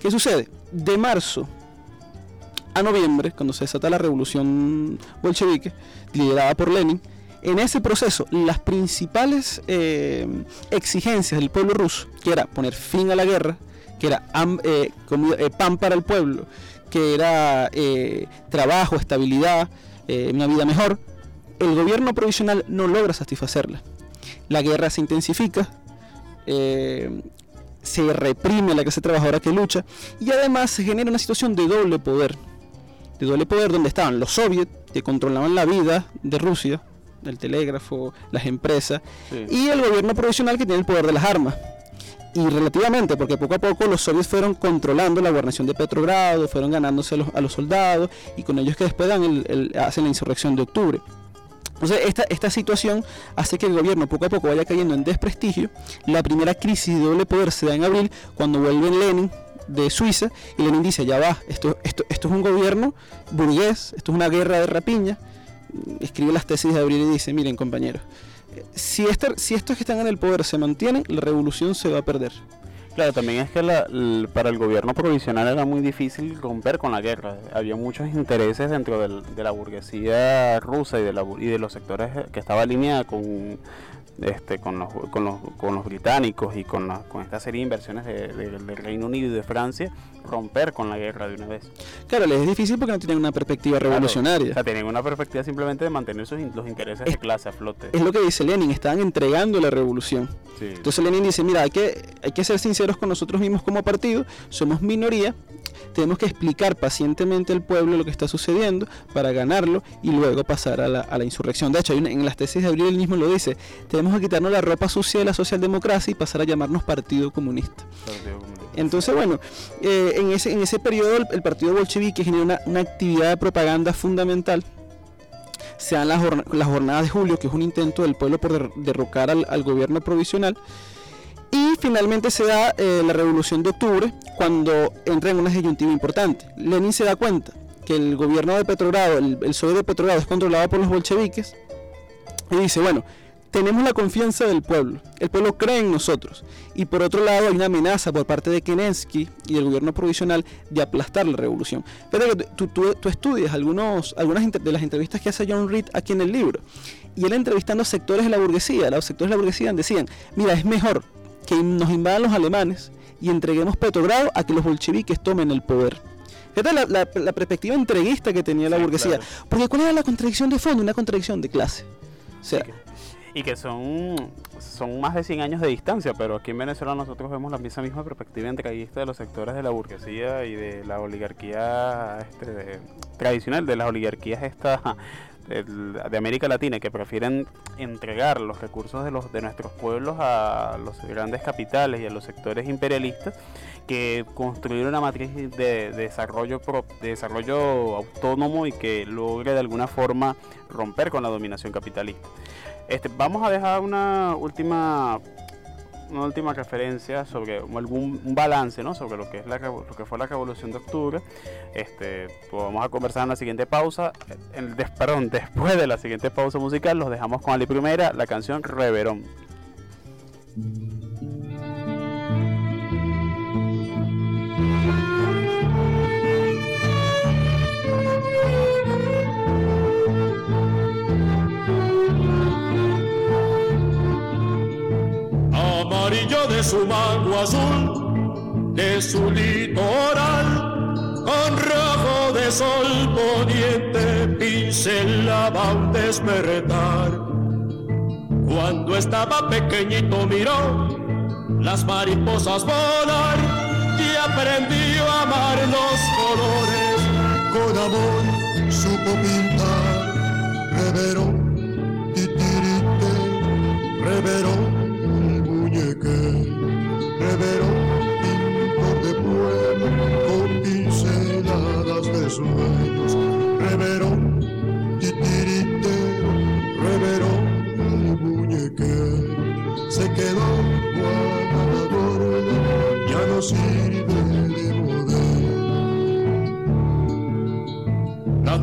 ¿Qué sucede? De marzo a noviembre, cuando se desata la revolución bolchevique, liderada por Lenin, en ese proceso las principales eh, exigencias del pueblo ruso, que era poner fin a la guerra, que era eh, eh, pan para el pueblo, que era eh, trabajo, estabilidad, eh, una vida mejor, el gobierno provisional no logra satisfacerla. La guerra se intensifica, eh, se reprime la clase trabajadora que lucha y además se genera una situación de doble poder. De doble poder donde estaban los soviets que controlaban la vida de Rusia, el telégrafo, las empresas, y el gobierno provisional que tiene el poder de las armas. Y relativamente, porque poco a poco los soviets fueron controlando la guarnición de Petrogrado, fueron ganándose a los, soldados, y con ellos que después hacen la insurrección de octubre. Entonces, esta, esta situación hace que el gobierno poco a poco vaya cayendo en desprestigio. La primera crisis de doble poder se da en abril, cuando vuelve Lenin de Suiza, y Lenin dice, ya va, esto, esto, esto es un gobierno burgués, esto es una guerra de rapiña. Escribe las tesis de abril y dice, miren compañeros, si, si estos que están en el poder se mantienen, la revolución se va a perder. Claro, también es que para el gobierno provisional era muy difícil romper con la guerra. Había muchos intereses dentro de la burguesía rusa y de, la, y de los sectores que estaba alineada con este, con, los, con, los, con los británicos y con, con esta serie de inversiones del Reino Unido y de Francia, romper con la guerra de una vez. Claro, les es difícil porque no tienen una perspectiva revolucionaria. o sea, tienen una perspectiva simplemente de mantener sus, los intereses de clase a flote. Es lo que dice Lenin, estaban entregando la revolución. Entonces Lenin dice, mira, hay que, hay que ser sinceros con nosotros mismos como partido, somos minoría, tenemos que explicar pacientemente al pueblo lo que está sucediendo para ganarlo y luego pasar a la, a la insurrección. De hecho, en las tesis de Abril él mismo lo dice, tenemos que quitarnos la ropa sucia de la socialdemocracia y pasar a llamarnos Partido Comunista. Entonces, bueno, eh, en, ese, en ese periodo el, Partido Bolchevique genera una, actividad de propaganda fundamental se dan las, jornadas de julio, que es un intento del pueblo por derrocar al, al, gobierno provisional. Y finalmente se da eh, la revolución de octubre, cuando entra en una disyuntiva importante. Lenin se da cuenta que el gobierno de Petrogrado, el, el de Petrogrado es controlado por los bolcheviques, y dice, bueno, tenemos la confianza del pueblo, el pueblo cree en nosotros. Y por otro lado hay una amenaza por parte de Kenensky y del gobierno provisional de aplastar la revolución. Pero tú, tú, estudias algunos, algunas de las entrevistas que hace John Reed aquí en el libro, y él entrevistando sectores de la burguesía, los sectores de la burguesía decían, mira, es mejor que nos invadan los alemanes y entreguemos Petrogrado a que los bolcheviques tomen el poder. Esta es la, perspectiva entreguista que tenía la burguesía. Porque ¿cuál era la contradicción de fondo? Una contradicción de clase. O sea, y que son, son más de 100 años de distancia, pero aquí en Venezuela nosotros vemos la misma, misma perspectiva entreguista de los sectores de la burguesía y de la oligarquía este, tradicional, de las oligarquías esta de América Latina que prefieren entregar los recursos de los de nuestros pueblos a los grandes capitales y a los sectores imperialistas que construir una matriz de, desarrollo de desarrollo autónomo y que logre de alguna forma romper con la dominación capitalista. Este, vamos a dejar una última una última referencia sobre algún un balance ¿no? sobre lo que es la, lo que fue la revolución de octubre este pues vamos a conversar en la siguiente pausa en, perdón después de la siguiente pausa musical los dejamos con Ali Primera la canción Reverón de su mango azul, de su litoral, con rojo de sol poniente pincelaba un despertar. Cuando estaba pequeñito miró las mariposas volar y aprendió a amar los colores. Con amor supo pintar, reveró, titirite, reveró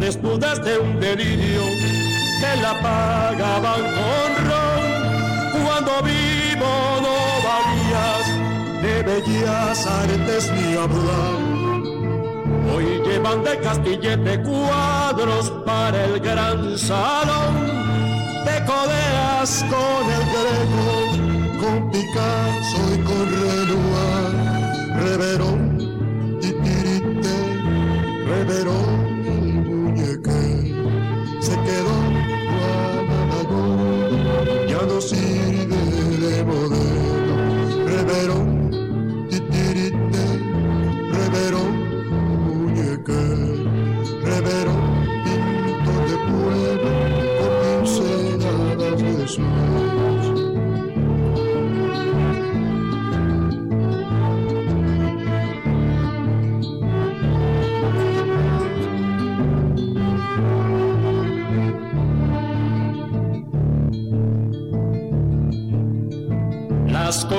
desnudas de un delirio que la pagaban con ron. Cuando vivo no de bellas artes ni hablar. Hoy llevan de castillete cuadros para el gran salón, te codeas con el Greco, con Picasso y con Renoir, Reverón, Titirite, Reverón,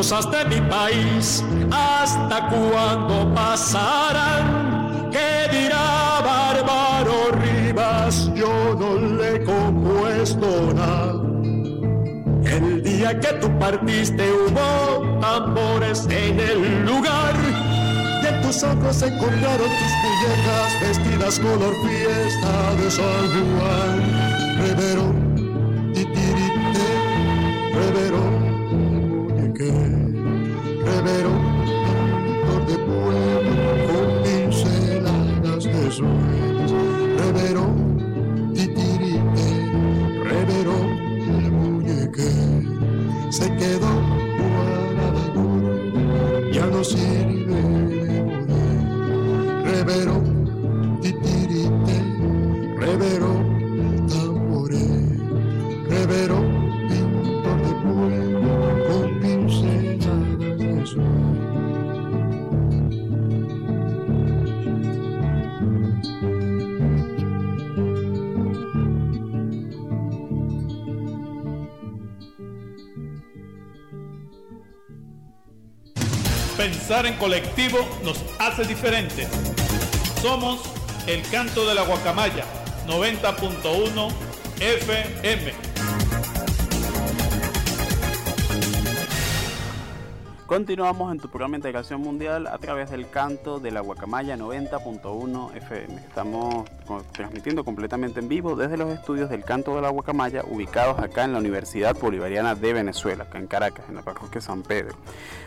cosas de mi país, hasta cuándo pasarán. ¿Qué dirá Bárbaro Rivas? Yo no le he compuesto nada. El día que tú partiste hubo tambores en el lugar. Y en tus ojos se encontraron tus muñecas vestidas color fiesta de San Juan. Reverón, colectivo nos hace diferentes. Somos el canto de la guacamaya 90.1 FM. Continuamos en tu programa de Integración Mundial a través del canto de la Guacamaya 90.1 FM. Estamos transmitiendo completamente en vivo desde los estudios del canto de la Guacamaya ubicados acá en la Universidad Bolivariana de Venezuela, acá en Caracas, en la parroquia San Pedro.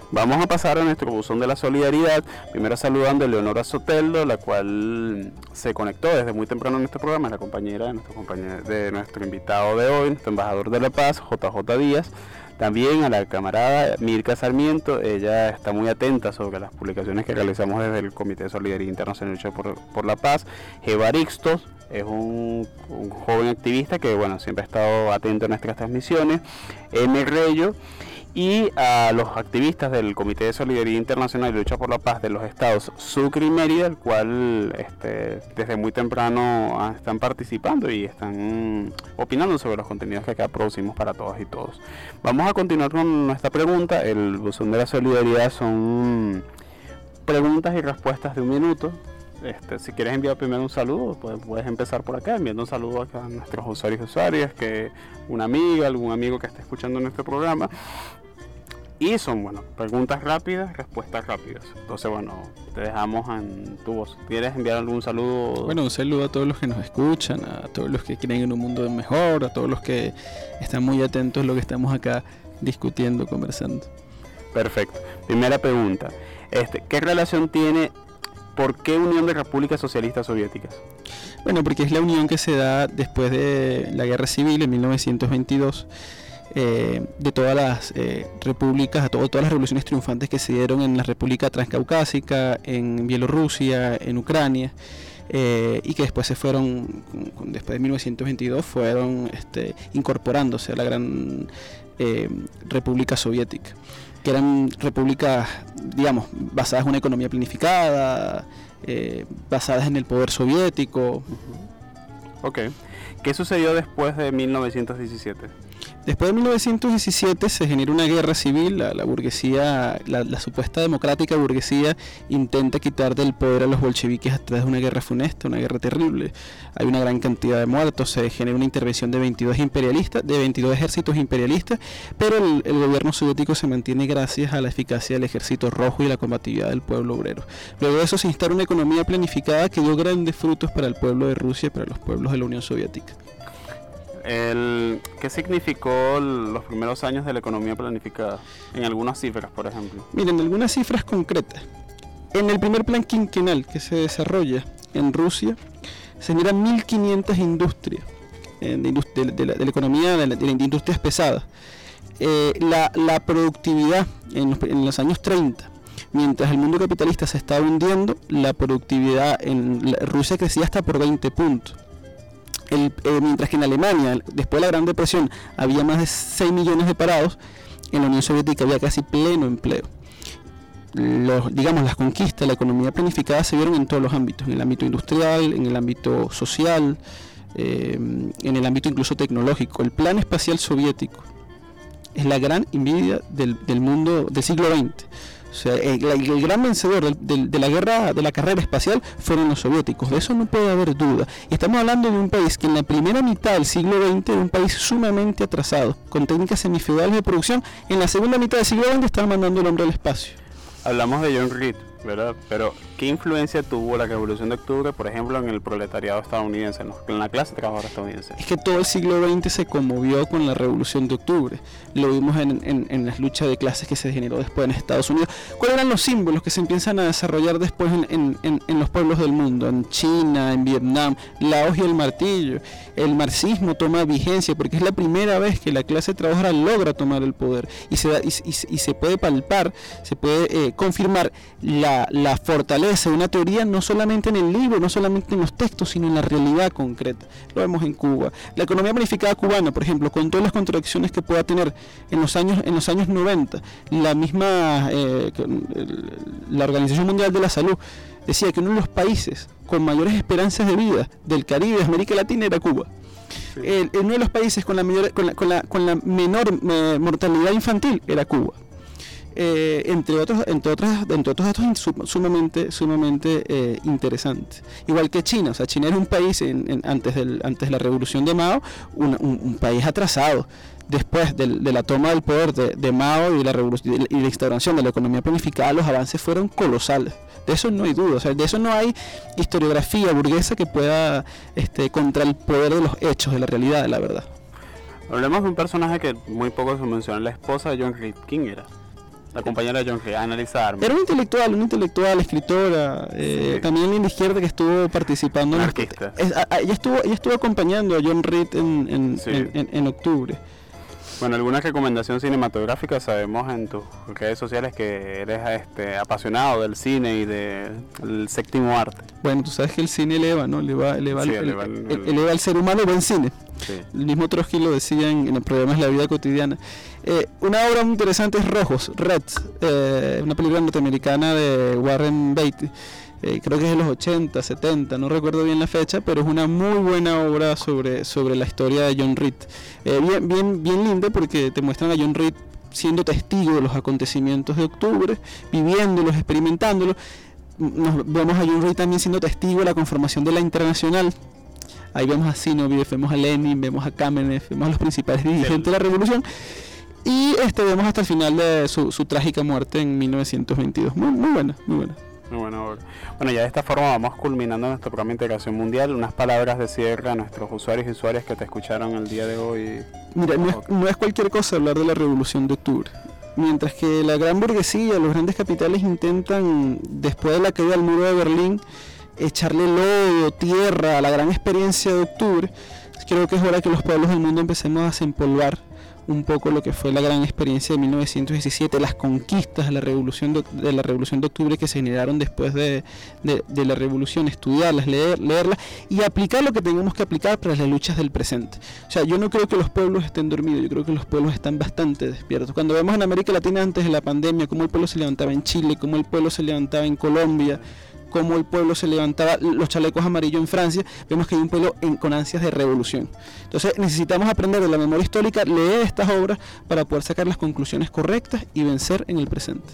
Vamos a pasar a nuestro buzón de la solidaridad, primero saludando a Leonora Soteldo, la cual se conectó desde muy temprano en este programa, es la compañera de nuestro, compañero, de invitado de hoy, nuestro embajador de la paz, JJ Díaz. También a la camarada Mirka Sarmiento, ella está muy atenta sobre las publicaciones que realizamos desde el Comité de Solidaridad Internacional por, por la Paz. Evarixtos es un, un joven activista que bueno siempre ha estado atento a nuestras transmisiones. M. Reyo y a los activistas del Comité de Solidaridad Internacional y Lucha por la Paz de los estados Sucre y Mérida, el cual este, desde muy temprano ah, están participando y están opinando sobre los contenidos que acá producimos para todas y todos. Vamos a continuar con nuestra pregunta. El buzón de la solidaridad son preguntas y respuestas de un minuto. Este, si quieres enviar primero un saludo, pues puedes empezar por acá, enviando un saludo a nuestros usuarios y usuarias, que una amiga, algún amigo que esté escuchando nuestro programa. Y son, bueno, preguntas rápidas, respuestas rápidas. Entonces, bueno, te dejamos en tu voz. ¿Quieres enviar algún saludo? Bueno, un saludo a todos los que nos escuchan, a todos los que creen en un mundo mejor, a todos los que están muy atentos a lo que estamos acá discutiendo, conversando. Perfecto. Primera pregunta. Este, ¿Qué relación tiene, por qué Unión de Repúblicas Socialistas Soviéticas? Bueno, porque es la unión que se da después de la guerra civil en 1922 eh, de todas las eh, repúblicas, a todo- todas las revoluciones triunfantes que se dieron en la República Transcaucásica, en Bielorrusia, en Ucrania. eh, y que después se fueron, después de 1922, fueron este, incorporándose a la gran República Soviética, que eran repúblicas, digamos, basadas en una economía planificada, basadas en el poder soviético. Ok. ¿Qué sucedió después de 1917? Después de 1917 se genera una guerra civil, la, burguesía, la, supuesta democrática burguesía intenta quitar del poder a los bolcheviques a través de una guerra funesta, una guerra terrible. Hay una gran cantidad de muertos, se genera una intervención de 22 imperialistas, de 22 ejércitos imperialistas, pero el, gobierno soviético se mantiene gracias a la eficacia del ejército rojo y la combatividad del pueblo obrero. Luego de eso se instala una economía planificada que dio grandes frutos para el pueblo de Rusia y para los pueblos de la Unión Soviética. El, ¿Qué significó los primeros años de la economía planificada? En algunas cifras, por ejemplo. Miren, algunas cifras concretas. En el primer plan quinquenal que se desarrolla en Rusia, se generan 1.500 industrias eh, de, la, economía de, la- de las industrias pesadas. Eh, la, productividad en los, años 30, mientras el mundo capitalista se estaba hundiendo, la productividad en Rusia crecía hasta por 20 puntos. El- eh, mientras que en Alemania, después de la Gran Depresión, había más de 6 millones de parados, en la Unión Soviética había casi pleno empleo. Los, digamos, las conquistas, la economía planificada se vieron en todos los ámbitos, en el ámbito industrial, en el ámbito social, eh, en el ámbito incluso tecnológico. El plan espacial soviético es la gran envidia del, del mundo del siglo XX. O sea, el, el gran vencedor de la guerra, de la carrera espacial, fueron los soviéticos. De eso no puede haber duda. Y estamos hablando de un país que en la primera mitad del siglo XX era un país sumamente atrasado, con técnicas semifeudales de producción. En la segunda mitad del siglo XX estaban mandando el hombre al espacio. Hablamos de John Reed, ¿verdad? Pero, ¿qué influencia tuvo la Revolución de Octubre, por ejemplo, en el proletariado estadounidense, en la clase trabajadora estadounidense? Es que todo el siglo XX se conmovió con la Revolución de Octubre. Lo vimos en, en- en las luchas de clases que se generó después en Estados Unidos. ¿Cuáles eran los símbolos que se empiezan a desarrollar después en, en- los pueblos del mundo? En China, en Vietnam, la hoja y el martillo. El marxismo toma vigencia porque es la primera vez que la clase trabajadora logra tomar el poder y se, da- y, y- y se puede palpar, se puede eh, confirmar la, la fortaleza de una teoría no solamente en el libro, no solamente en los textos, sino en la realidad concreta. Lo vemos en Cuba. La economía planificada cubana, por ejemplo, con todas las contradicciones que pueda tener en los años, en los años 90, la misma eh, la Organización Mundial de la Salud decía que uno de los países con mayores esperanzas de vida del Caribe, de América Latina, era Cuba. El- uno de los países con la, mayor- con la, con la- con la menor eh, mortalidad infantil era Cuba. Eh, entre otros entre otras entre otros datos sum- sumamente sumamente eh, interesantes igual que China o sea China era un país antes del antes de la revolución de Mao un, país atrasado después del- de la toma del poder de, de Mao y de la revolución y la instauración de la economía planificada los avances fueron colosales de eso no hay duda o sea de eso no hay historiografía burguesa que pueda este contra el poder de los hechos de la realidad de la verdad Hablemos de un personaje que muy poco se menciona, la esposa de John. ¿Quién era? La compañera de John Reed, Annalisa Armin. Era una intelectual, una intelectual, escritora, eh, Sí. también en la izquierda que estuvo participando en Anarquista. es- a- a- ella estuvo ella estuvo acompañando a John Reed en, en, Sí. en- en- en octubre. Bueno, alguna recomendación cinematográfica, sabemos en tus redes sociales que eres este, apasionado del cine y del séptimo arte. Bueno, tú sabes que el cine eleva, ¿no? Eleva, eleva, Sí, el- eleva el- el- el- eleva al ser humano buen cine. Sí. El mismo Trotsky lo decía en, en el programa la vida cotidiana. Eh, una obra muy interesante es Rojos, Reds, eh, una película norteamericana de Warren Beatty. Eh, creo que es de los 80, 70, no recuerdo bien la fecha, pero es una muy buena obra sobre, sobre la historia de John Reed. Eh, bien, bien, bien linda porque te muestran a John Reed siendo testigo de los acontecimientos de octubre, viviéndolos, experimentándolos. Nos vemos a John Reed también siendo testigo de la conformación de la internacional, Ahí vemos a Zinoviev, vemos a Lenin, vemos a Kamenev, vemos a los principales dirigentes de la revolución. Y este vemos hasta el final de su, su trágica muerte en 1922. Muy, muy buena, muy buena. Muy buena obra. Bueno, ya de esta forma vamos culminando nuestro programa de integración mundial. Unas palabras de cierre a nuestros usuarios y usuarias que te escucharon el día de hoy. Mira, no es, no es cualquier cosa hablar de la revolución de octubre. Mientras que la gran burguesía, los grandes capitales intentan, después de la caída del muro de Berlín, echarle lodo, tierra a la gran experiencia de octubre, creo que es hora que los pueblos del mundo empecemos a desempolvar un poco lo que fue la gran experiencia de 1917, las conquistas de la revolución de, la revolución de octubre que se generaron después de, de- la revolución, estudiarlas, leer, leerlas y aplicar lo que tengamos que aplicar para las luchas del presente. O sea, yo no creo que los pueblos estén dormidos, yo creo que los pueblos están bastante despiertos. Cuando vemos en América Latina antes de la pandemia, cómo el pueblo se levantaba en Chile, cómo el pueblo se levantaba en Colombia, cómo el pueblo se levantaba, los chalecos amarillos en Francia, vemos que hay un pueblo con ansias de revolución. Entonces necesitamos aprender de la memoria histórica, leer estas obras para poder sacar las conclusiones correctas y vencer en el presente.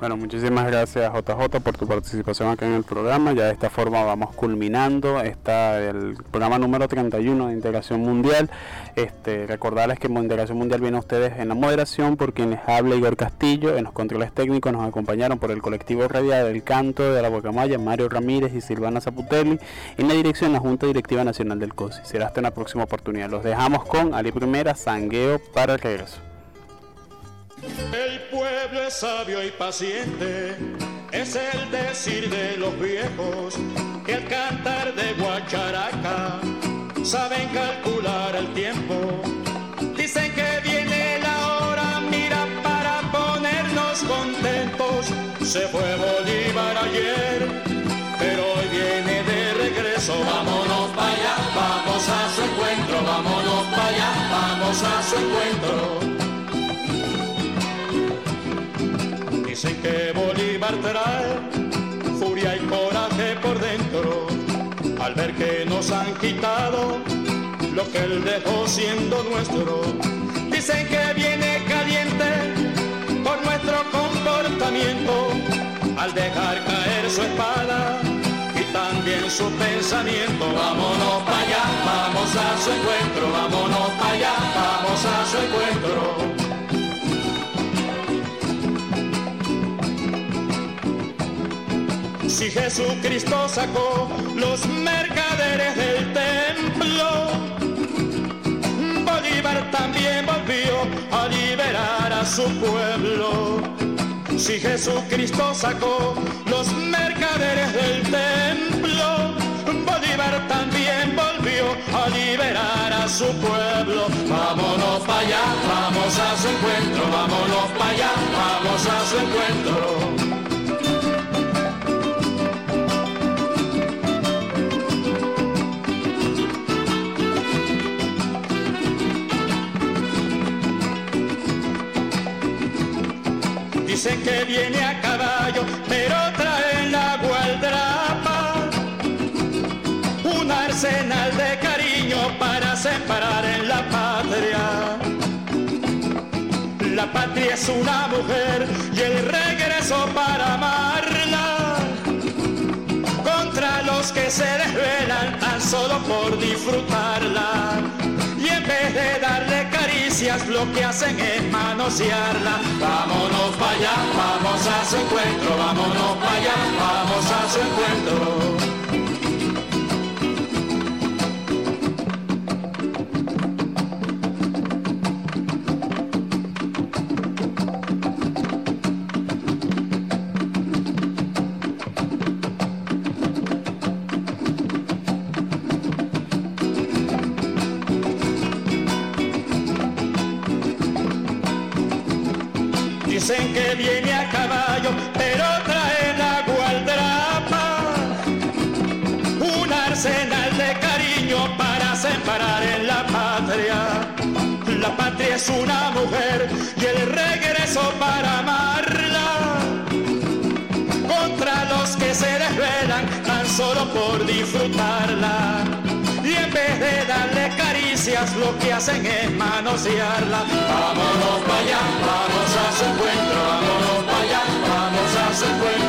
Bueno, muchísimas gracias JJ por tu participación acá en el programa. Ya de esta forma vamos culminando está el programa número 31 de Integración Mundial. Este, recordarles que Integración Mundial viene a ustedes en la moderación por quienes habla Igor Castillo. En los controles técnicos nos acompañaron por el colectivo Radial del Canto de la Guacamaya, Mario Ramírez y Silvana Zaputelli. En la dirección la Junta Directiva Nacional del COSI. Será hasta una próxima oportunidad. Los dejamos con Ali Primera, Sangueo para el regreso. Pueblo es sabio y paciente, es el decir de los viejos, que al cantar de guacharaca saben calcular el tiempo. Dicen que viene la hora, mira, para ponernos contentos. Se fue Bolívar ayer, pero hoy viene de regreso. Vámonos para allá, vamos a su encuentro, vámonos para allá, vamos a su encuentro. Dicen que Bolívar trae furia y coraje por dentro al ver que nos han quitado lo que él dejó siendo nuestro. Dicen que viene caliente por nuestro comportamiento al dejar caer su espada y también su pensamiento. Vámonos para allá, vamos a su encuentro, vámonos para allá, vamos a su encuentro. Si Jesucristo sacó los mercaderes del templo, Bolívar también volvió a liberar a su pueblo. Si Jesucristo sacó los mercaderes del templo, Bolívar también volvió a liberar a su pueblo. Vámonos para allá, vamos a su encuentro, vámonos para allá, vamos a su encuentro. Dicen que viene a caballo, pero trae la gualdrapa. Un arsenal de cariño para separar en la patria. La patria es una mujer y el regreso para amarla. Contra los que se desvelan tan solo por disfrutarla y en vez de darle caricias lo que hacen es manosearla. Vámonos para allá, vamos a su encuentro, vámonos para allá, vamos a su encuentro. Una mujer y el regreso para amarla. Contra los que se desvelan tan solo por disfrutarla. Y en vez de darle caricias, lo que hacen es manosearla. Vámonos para allá, vamos a su encuentro, vámonos para allá, vamos a su encuentro.